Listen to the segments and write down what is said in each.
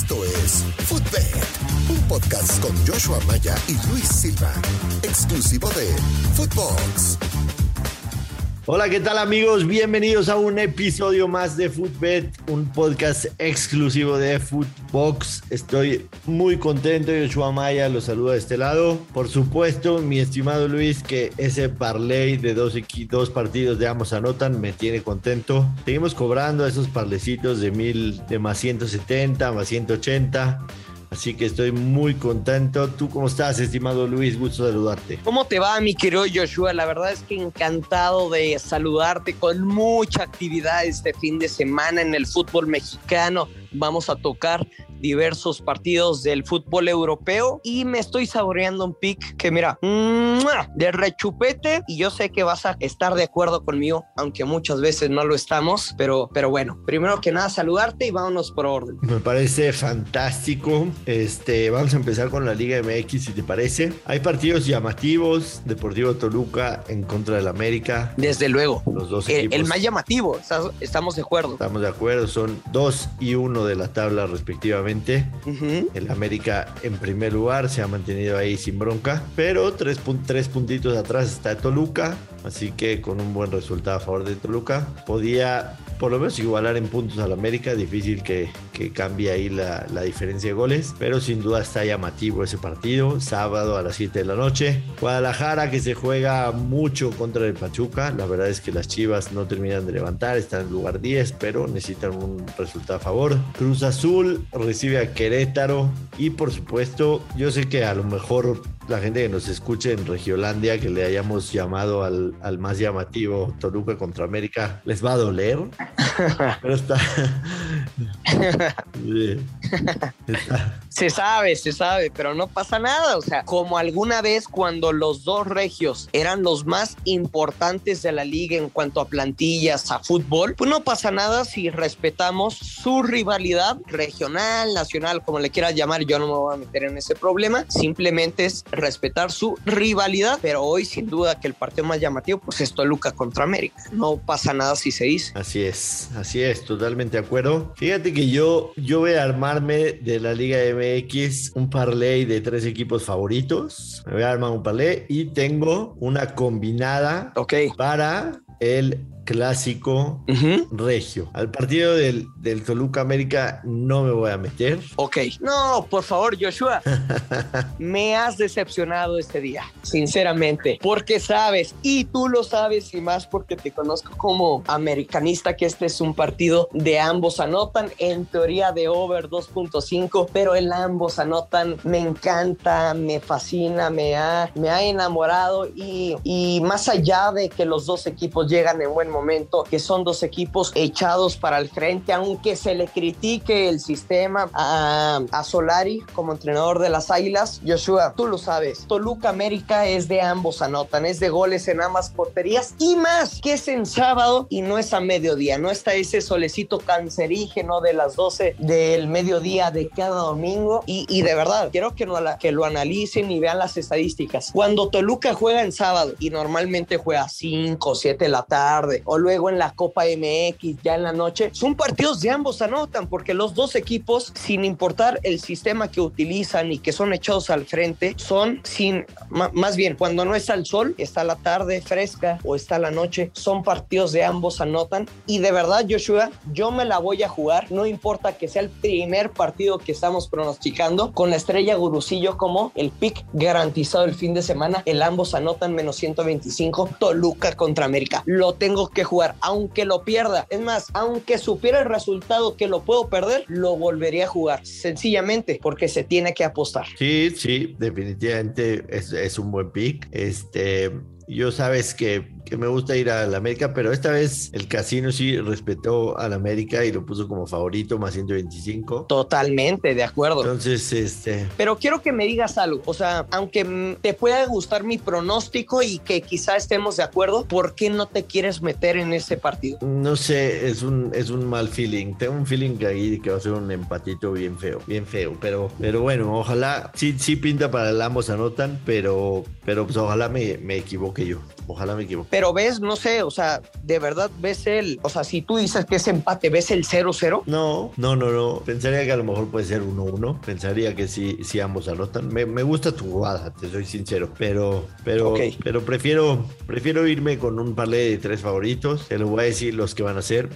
Esto es Footbed, un podcast con Joshua Maya y Luis Silva, exclusivo de Footbox. Hola, ¿qué tal amigos? Bienvenidos a un episodio más de Footbed, un podcast exclusivo de Footbox. Estoy muy contento, Joshua Maya los saluda de este lado. Por supuesto, mi estimado Luis, que ese parlay de dos, dos partidos de ambos anotan me tiene contento. Seguimos cobrando esos parlecitos de mil, de más 170, más 180. Así que estoy muy contento. ¿Tú cómo estás, estimado Luis? Gusto saludarte. ¿Cómo te va, mi querido Joshua? La verdad es que encantado de saludarte con mucha actividad este fin de semana en el fútbol mexicano. Vamos a tocar diversos partidos del fútbol europeo y me estoy saboreando un pick que mira, de rechupete y yo sé que vas a estar de acuerdo conmigo, aunque muchas veces no lo estamos, pero, pero bueno, primero que nada saludarte y vámonos por orden. Me parece fantástico. Este, vamos a empezar con la Liga MX si te parece. Hay partidos llamativos, Deportivo Toluca en contra del América. Desde luego. Los dos el, equipos. el más llamativo, estamos de acuerdo. Estamos de acuerdo, son dos y uno de la tabla respectivamente. El América en primer lugar se ha mantenido ahí sin bronca, pero tres, pun- tres puntitos atrás está Toluca, así que con un buen resultado a favor de Toluca, podía por lo menos igualar en puntos al América, difícil que, que cambie ahí la, la diferencia de goles, pero sin duda está llamativo ese partido, sábado a las 7 de la noche. Guadalajara que se juega mucho contra el Pachuca, la verdad es que las Chivas no terminan de levantar, están en lugar 10, pero necesitan un resultado a favor. Cruz Azul recibe a Querétaro y por supuesto, yo sé que a lo mejor la gente que nos escuche en Regiolandia, que le hayamos llamado al, al más llamativo Toluca contra América, les va a doler. Pero está. Está- Se sabe, se sabe, pero no pasa nada. O sea, como alguna vez cuando los dos regios eran los más importantes de la liga en cuanto a plantillas, a fútbol, pues no pasa nada si respetamos su rivalidad regional, nacional, como le quieras llamar. Yo no me voy a meter en ese problema. Simplemente es respetar su rivalidad. Pero hoy, sin duda, que el partido más llamativo, pues es Toluca contra América. No pasa nada si se dice. Así es, así es, totalmente de acuerdo. Fíjate que yo, yo voy a de la Liga MX un parlay de tres equipos favoritos. Me voy a armar un parlay y tengo una combinada Ok. para el clásico regio. Al partido del, del Toluca América no me voy a meter. Ok. No, por favor, Joshua. me has decepcionado este día, sinceramente, porque sabes, y tú lo sabes y más porque te conozco como americanista, que este es un partido de ambos anotan, en teoría de over 2.5, pero el ambos anotan, me encanta, me fascina, me ha, me ha enamorado y, y más allá de que los dos equipos llegan en buen momento, que son dos equipos echados para el frente, aunque se le critique el sistema a, Solari como entrenador de las Águilas, Joshua, tú lo sabes, Toluca América es de ambos anotan, es de goles en ambas porterías y más que es en sábado y no es a mediodía, no está ese solecito cancerígeno de las 12 del mediodía de cada domingo y, de verdad, quiero que, no que lo analicen y vean las estadísticas. Cuando Toluca juega en sábado y normalmente juega 5 o 7 de la tarde o luego en la Copa MX ya en la noche, son partidos de ambos anotan porque los dos equipos, sin importar el sistema que utilizan y que son echados al frente, son sin, más bien, cuando no está el sol, está la tarde fresca o está la noche, son partidos de ambos anotan y de verdad, Joshua, yo me la voy a jugar, no importa que sea el primer partido que estamos pronosticando, con la estrella Gurusillo como el pick garantizado el fin de semana, el ambos anotan menos 125, Toluca contra América. Lo tengo que jugar, aunque lo pierda. Es más, aunque supiera el resultado que lo puedo perder, lo volvería a jugar, sencillamente porque se tiene que apostar. Sí, sí, definitivamente es, es un buen pick. Este, yo sabes que, que me gusta ir a la América, pero esta vez el casino sí respetó a la América y lo puso como favorito, más 125. Totalmente, de acuerdo. Entonces, este, Pero quiero que me digas algo, o sea, aunque te pueda gustar mi pronóstico y que quizá estemos de acuerdo, ¿por qué no te quieres meter en ese partido? no sé, es un, es un mal feeling. Tengo un feeling que ahí que va a ser un empatito bien feo, bien feo. Pero, pero bueno, ojalá, sí, sí pinta para el ambos anotan, pero, pero pues ojalá me, me equivoque yo. Ojalá me equivoque. Pero ves, no sé, o sea, de verdad ves el, o sea, si tú dices que es empate, ¿ves el 0-0? No, no, no, no. Pensaría que a lo mejor puede ser 1-1. Pensaría que sí, sí ambos anotan. Me, me gusta tu jugada, te soy sincero. Pero, pero, pero prefiero, prefiero irme con un parlay de tres favoritos. Te lo voy a decir los que van a ser.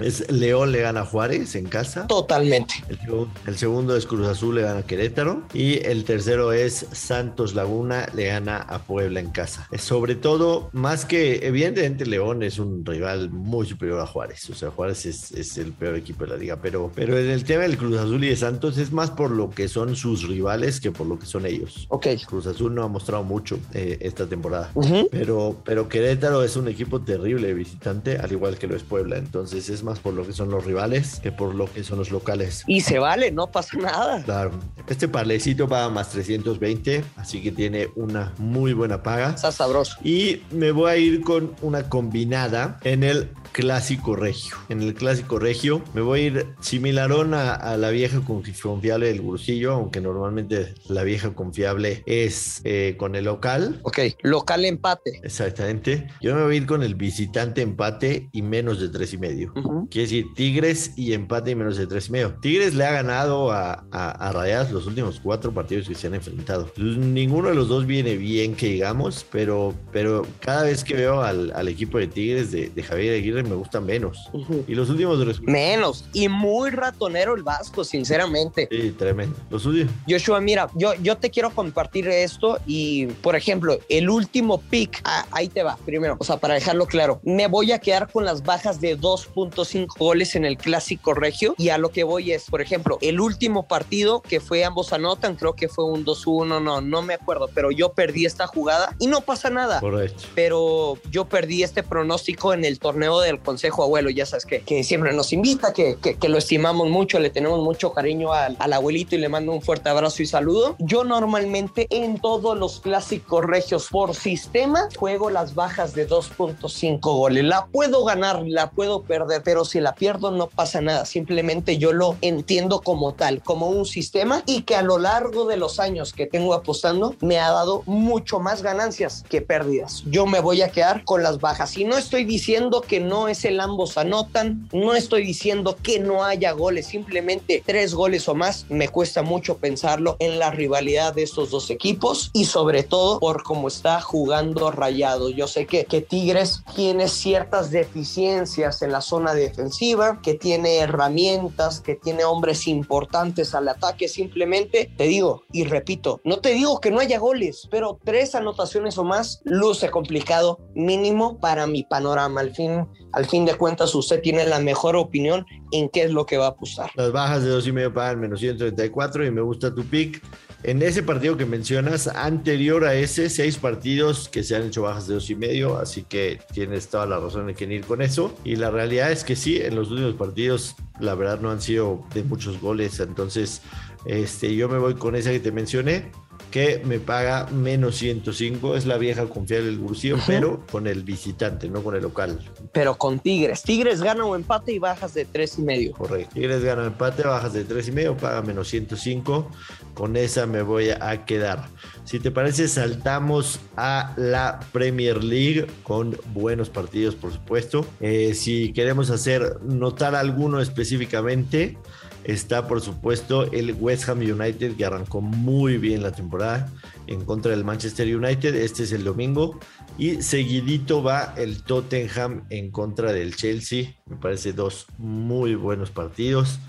Es León le gana a Juárez en casa. Totalmente. El, el segundo es Cruz Azul le gana a Querétaro. Y el tercero es Santos Laguna le gana a Puebla en casa. Sobre todo, más que evidentemente León es un rival muy superior a Juárez. O sea, Juárez es, es el peor equipo de la liga. Pero, pero en el tema del Cruz Azul y de Santos es más por lo que son sus rivales que por lo que son ellos. Ok. Cruz Azul no ha mostrado mucho eh, esta temporada. Pero, pero Querétaro es un equipo terrible visitante, al igual que lo es Puebla. Entonces es más por lo que son los rivales que por lo que son los locales. Y se vale, no pasa nada. Claro, este parlecito paga más 320, así que tiene una muy buena paga. Está sabroso. Y me voy a ir con una combinada en el clásico regio. En el clásico regio me voy a ir similarón a, a la vieja con- confiable del Bursillo, aunque normalmente la vieja confiable es eh, con el local. Ok, local empate. Exactamente. Yo me voy a ir con el visitante empate y menos de tres y medio. Ujú. Quiere decir Tigres y empate y menos de tres y medio. Tigres le ha ganado a, a, a Rayadas los últimos cuatro partidos que se han enfrentado. Ninguno de los dos viene bien, que digamos, pero, pero cada vez que veo al, al equipo de Tigres de, de Javier Aguirre me gustan menos. Ujú. Y los últimos resultados. Menos. Y muy ratonero el Vasco, sinceramente. Sí, tremendo. Los últimos. Joshua, mira, yo, yo te quiero compartir esto y, por ejemplo, el último pick, ah, ahí te va, primero, o sea, para dejarlo claro, me voy a quedar con las bajas de 2.5 goles en el clásico regio y a lo que voy es, por ejemplo, el último partido que fue ambos anotan, creo que fue un 2-1, no, no me acuerdo, pero yo perdí esta jugada y no pasa nada. Correcto. pero yo perdí este pronóstico en el torneo del Consejo Abuelo, ya sabes que, que siempre nos invita, que, que, que lo estimamos mucho, le tenemos mucho cariño al, al abuelito y le mando un fuerte abrazo y saludo. Yo normalmente en todos los clásicos regios por sistema juego las bajas de 2.5 goles. La puedo ganar, la puedo perder, pero si la pierdo no pasa nada, simplemente yo lo entiendo como tal, como un sistema y que a lo largo de los años que tengo apostando me ha dado mucho más ganancias que pérdidas. Yo me voy a quedar con las bajas y no estoy diciendo que no es el ambos anotan, no estoy diciendo que no haya goles, simplemente tres goles o más me cuesta mucho pensarlo en la rivalidad de estos dos equipos y sobre todo por cómo está jugando Rayado. Yo sé que, que Tigres tiene ciertas deficiencias en la zona defensiva, que tiene herramientas, que tiene hombres importantes al ataque. Simplemente te digo y repito, no te digo que no haya goles, pero tres anotaciones o más luce complicado mínimo para mi panorama. Al fin, al fin de cuentas, usted tiene la mejor opinión en qué es lo que va a apostar. Las bajas de dos y medio pagan menos 134 y me gusta tu pick. En ese partido que mencionas, anterior a ese, seis partidos que se han hecho bajas de dos y medio, así que tienes toda la razón de que ir con eso. Y la realidad es que sí, en los últimos partidos, la verdad no han sido de muchos goles, entonces este, yo me voy con esa que te mencioné que me paga menos 105. Es la vieja confiable del Bursillo, Ujú. pero con el visitante, no con el local. Pero con Tigres, Tigres gana o empate y bajas de tres y medio. Correcto. Tigres gana empate, bajas de 3 y medio, paga menos 105. Con esa me voy a quedar. Si te parece, saltamos a la Premier League con buenos partidos, por supuesto. Eh, si queremos hacer notar alguno específicamente, está por supuesto el West Ham United que arrancó muy bien la temporada en contra del Manchester United. Este es el domingo. Y seguidito va el Tottenham en contra del Chelsea. Me parece dos muy buenos partidos.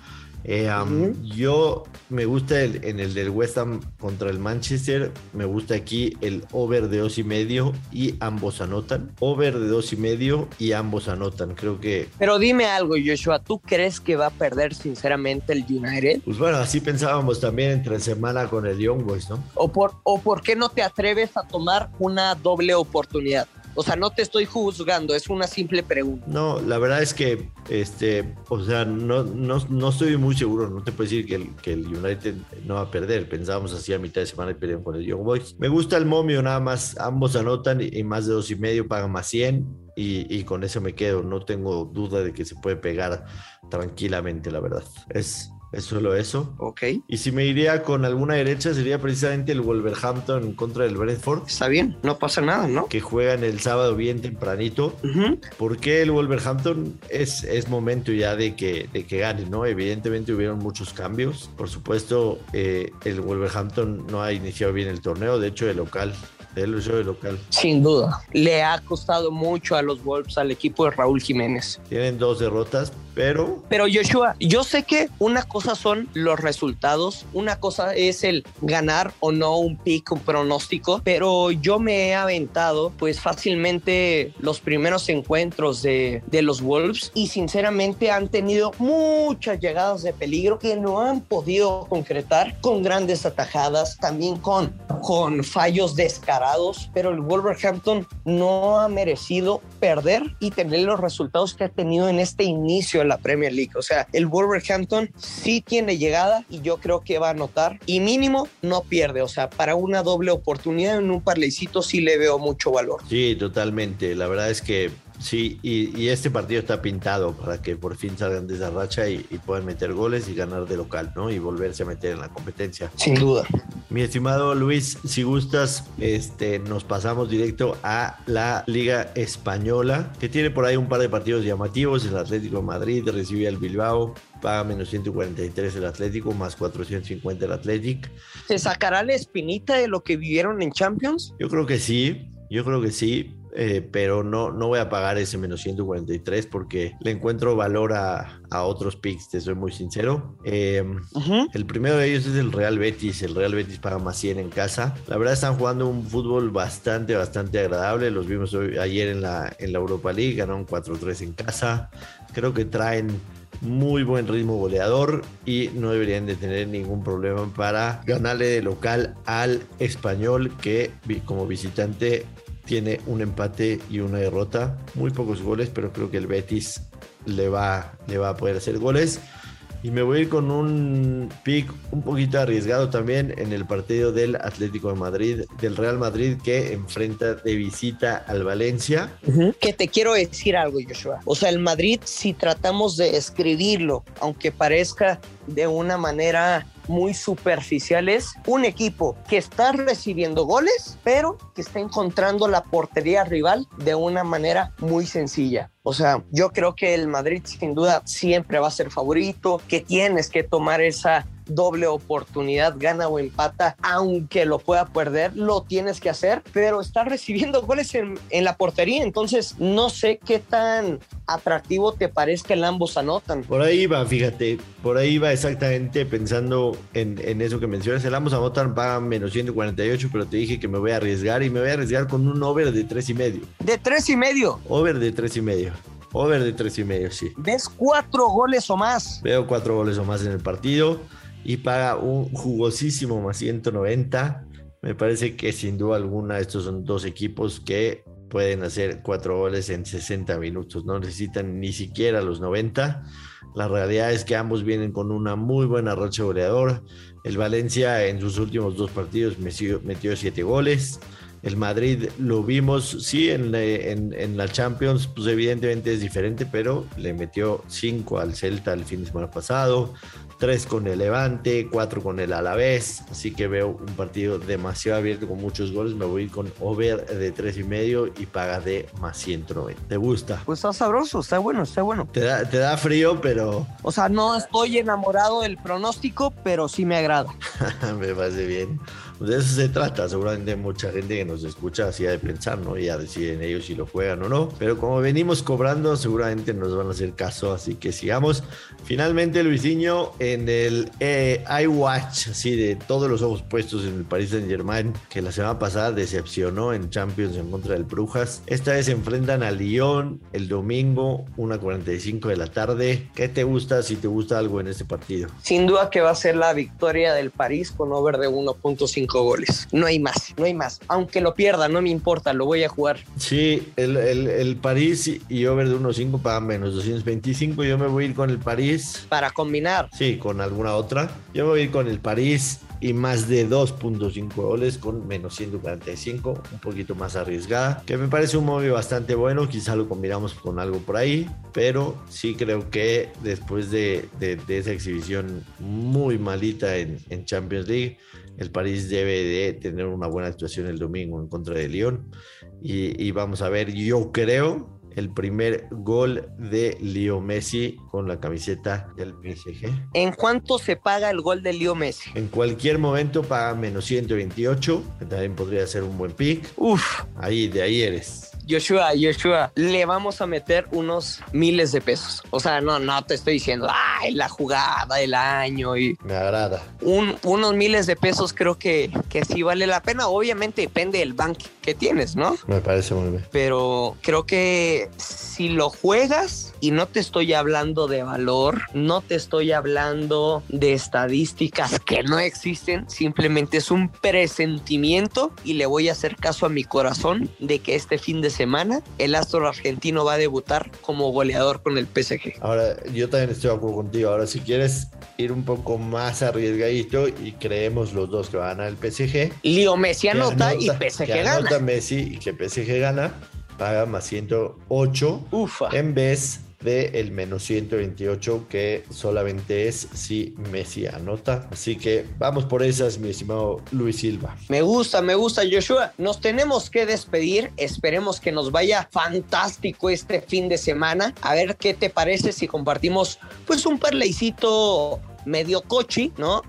Eh, um, Ujú. Yo me gusta el- en el del West Ham contra el Manchester. Me gusta aquí el over de dos y medio y ambos anotan. Over de dos y medio y ambos anotan. Creo que, Pero dime algo, Joshua, ¿tú crees que va a perder sinceramente el United? pues bueno, así pensábamos también entre semana con el Young Boys, ¿no? ¿O por, ¿O por qué no te atreves a tomar una doble oportunidad? O sea, no te estoy juzgando, es una simple pregunta. No, la verdad es que, este, o sea, no, no, no estoy muy seguro. No te puedo decir que el, que el United no va a perder. Pensábamos así a mitad de semana y perdieron con el Young Boys. Me gusta el momio, nada más. Ambos anotan y, más de dos y medio pagan más 100. Y, y con eso me quedo. No tengo duda de que se puede pegar tranquilamente, la verdad. Es es solo eso. Ok. Y si me iría con alguna derecha sería precisamente el Wolverhampton en contra del Brentford, Está bien, no pasa nada, ¿no? que juegan el sábado bien tempranito. Ujú. Porque el Wolverhampton es, es momento ya de que, de que gane, ¿no? Evidentemente hubieron muchos cambios. Por supuesto, eh, el Wolverhampton no ha iniciado bien el torneo, de hecho, de local. De él lo hizo de local. Sin duda. Le ha costado mucho a los Wolves, al equipo de Raúl Jiménez. Tienen dos derrotas, pero Pero Joshua, yo sé que una cosa son los resultados, una cosa es el ganar o no un pick, un pronóstico, pero yo me he aventado pues fácilmente los primeros encuentros de, de los Wolves y sinceramente han tenido muchas llegadas de peligro que no han podido concretar con grandes atajadas, también con, con fallos descarados, pero el Wolverhampton no ha merecido perder y tener los resultados que ha tenido en este inicio de la Premier League. O sea, el Wolverhampton sí tiene llegada y yo creo que va a anotar y mínimo no pierde. O sea, para una doble oportunidad en un parlecito sí le veo mucho valor. sí, totalmente. La verdad es que sí, y, y este partido está pintado para que por fin salgan de esa racha y, y puedan meter goles y ganar de local, ¿no? Y volverse a meter en la competencia. Sin duda. Mi estimado Luis, si gustas, este, nos pasamos directo a la Liga Española, que tiene por ahí un par de partidos llamativos. El Atlético de Madrid recibe al Bilbao, paga menos 143 el Atlético, más 450 el Atlético. ¿Se sacará la espinita de lo que vivieron en Champions? Yo creo que sí, yo creo que sí. Eh, pero no, no voy a pagar ese menos 143 porque le encuentro valor a, a otros picks, te soy muy sincero. Eh, Ujú. el primero de ellos es el Real Betis. El Real Betis paga más 100 en casa. La verdad están jugando un fútbol bastante, bastante agradable. Los vimos hoy- ayer en la, en la Europa League. Ganaron 4-3 en casa. Creo que traen muy buen ritmo goleador y no deberían de tener ningún problema para ganarle de local al español que como visitante tiene un empate y una derrota. Muy pocos goles, pero creo que el Betis le va, le va a poder hacer goles. Y me voy a ir con un pick un poquito arriesgado también en el partido del Atlético de Madrid, del Real Madrid que enfrenta de visita al Valencia. Que te quiero decir algo, Joshua. O sea, el Madrid, si tratamos de escribirlo, aunque parezca de una manera muy superficial, es un equipo que está recibiendo goles, pero que está encontrando la portería rival de una manera muy sencilla. O sea, yo creo que el Madrid sin duda siempre va a ser favorito, que tienes que tomar esa doble oportunidad, gana o empata, aunque lo pueda perder, lo tienes que hacer, pero está recibiendo goles en, en la portería, entonces no sé qué tan atractivo te parezca el ambos anotan. Por ahí va, fíjate, por ahí va exactamente pensando en, en eso que mencionas. El ambos anotan pagan menos 148, pero te dije que me voy a arriesgar y me voy a arriesgar con un over de tres y medio. De tres y medio, Over de tres y medio. Over de tres y medio, sí. ves cuatro goles o más. Veo cuatro goles o más en el partido y paga un jugosísimo más 190. Me parece que sin duda alguna estos son dos equipos que pueden hacer cuatro goles en 60 minutos. No necesitan ni siquiera los 90. La realidad es que ambos vienen con una muy buena racha goleadora. El Valencia en sus últimos dos partidos metió, siete goles. El Madrid lo vimos, sí, en, la- en- en la Champions, pues evidentemente es diferente, pero le metió 5 al Celta el fin de semana pasado, 3 con el Levante, 4 con el Alavés, así que veo un partido demasiado abierto con muchos goles, me voy con over de 3 y medio y paga de más 190. ¿Te gusta? Pues está sabroso, está bueno, está bueno. Te da, te da frío, pero O sea, no estoy enamorado del pronóstico, pero sí me agrada. me parece bien. De eso se trata. Seguramente mucha gente que nos escucha así ha de pensar, ¿no? Y ya deciden ellos si lo juegan o no. Pero como venimos cobrando, seguramente nos van a hacer caso. Así que sigamos. Finalmente, Luisinho, en el eh, iWatch, así de todos los ojos puestos en el Paris Saint Germain, que la semana pasada decepcionó en Champions en contra del Brujas. Esta vez se enfrentan a Lyon el domingo, 1.45 de la tarde. ¿Qué te gusta si te gusta algo en este partido? Sin duda que va a ser la victoria del París con over de 1.5 goles. No hay más, no hay más. Aunque lo pierda, no me importa, lo voy a jugar. Sí, el, el, el París y over de 1.5 pagan menos 225. Yo me voy a ir con el París. Para combinar, Sí, con alguna otra. Yo me voy a ir con el París y más de 2.5 goles con menos 145, un poquito más arriesgada, que me parece un móvil bastante bueno, quizá lo combinamos con algo por ahí, pero sí creo que después de, esa exhibición muy malita en, Champions League, el París debe de tener una buena actuación el domingo en contra de Lyon y, y vamos a ver, yo creo el primer gol de Leo Messi con la camiseta del PSG. ¿En cuánto se paga el gol de Leo Messi? En cualquier momento paga menos 128, también podría ser un buen pick. Uf. Ahí, de ahí eres. Joshua, Joshua, le vamos a meter unos miles de pesos. O sea, no, no te estoy diciendo, ay, la jugada del año y... Me agrada. Un, unos miles de pesos creo que, que sí vale la pena. Obviamente depende del bank que tienes, ¿no? Me parece muy bien. Pero creo que si lo juegas y no te estoy hablando de valor, no te estoy hablando de estadísticas que no existen, simplemente es un presentimiento y le voy a hacer caso a mi corazón de que este fin de semana el astro argentino va a debutar como goleador con el PSG. Ahora, yo también estoy de acuerdo contigo. Ahora, si quieres ir un poco más arriesgadito y creemos los dos que van a ganar el PSG. Leo Messi anota, y PSG gana. Messi y que PSG gana, paga más 108 Ufa. en vez de el menos 128 que solamente es si Messi anota. Así que vamos por esas, mi estimado Luis Silva. Me gusta, me gusta, Joshua. Nos tenemos que despedir. Esperemos que nos vaya fantástico este fin de semana. A ver qué te parece si compartimos pues un parleycito medio cochi, ¿no?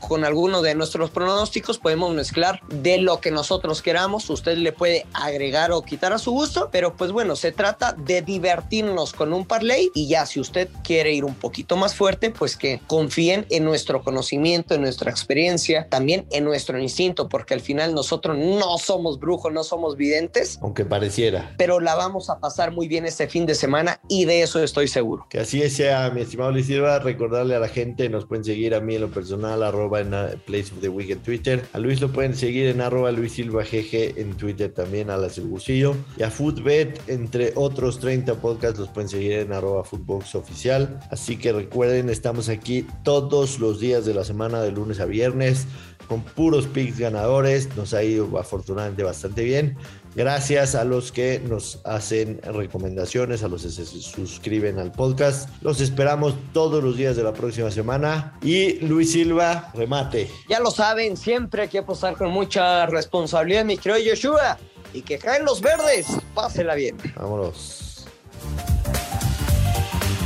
Con alguno de nuestros pronósticos podemos mezclar de lo que nosotros queramos. Usted le puede agregar o quitar a su gusto, pero pues bueno, se trata de divertirnos con un parlay y ya si usted quiere ir un poquito más fuerte, pues que confíen en nuestro conocimiento, en nuestra experiencia, también en nuestro instinto, porque al final nosotros no somos brujos, no somos videntes. Aunque pareciera. Pero la vamos a pasar muy bien este fin de semana y de eso estoy seguro. Que así sea, mi estimado Luis Silva, recordarle a la gente, nos pueden seguir a mí en lo personal arroba en Place of the Week en Twitter. A Luis lo pueden seguir en arroba Luis Silva GG en Twitter también, a la Bucillo. Y a Footbet, entre otros 30 podcasts, los pueden seguir en arroba Footbox Oficial. Así que recuerden, estamos aquí todos los días de la semana, de lunes a viernes, con puros picks ganadores. Nos ha ido afortunadamente bastante bien. Gracias a los que nos hacen recomendaciones, a los que se suscriben al podcast. Los esperamos todos los días de la próxima semana. Y Luis Silva, remate. Ya lo saben, siempre hay que apostar con mucha responsabilidad, mi querido Yoshua. Y que caen los verdes. Pásela bien. Vámonos.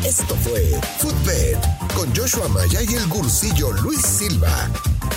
Esto fue Footbed con Joshua Maya y el gursillo Luis Silva.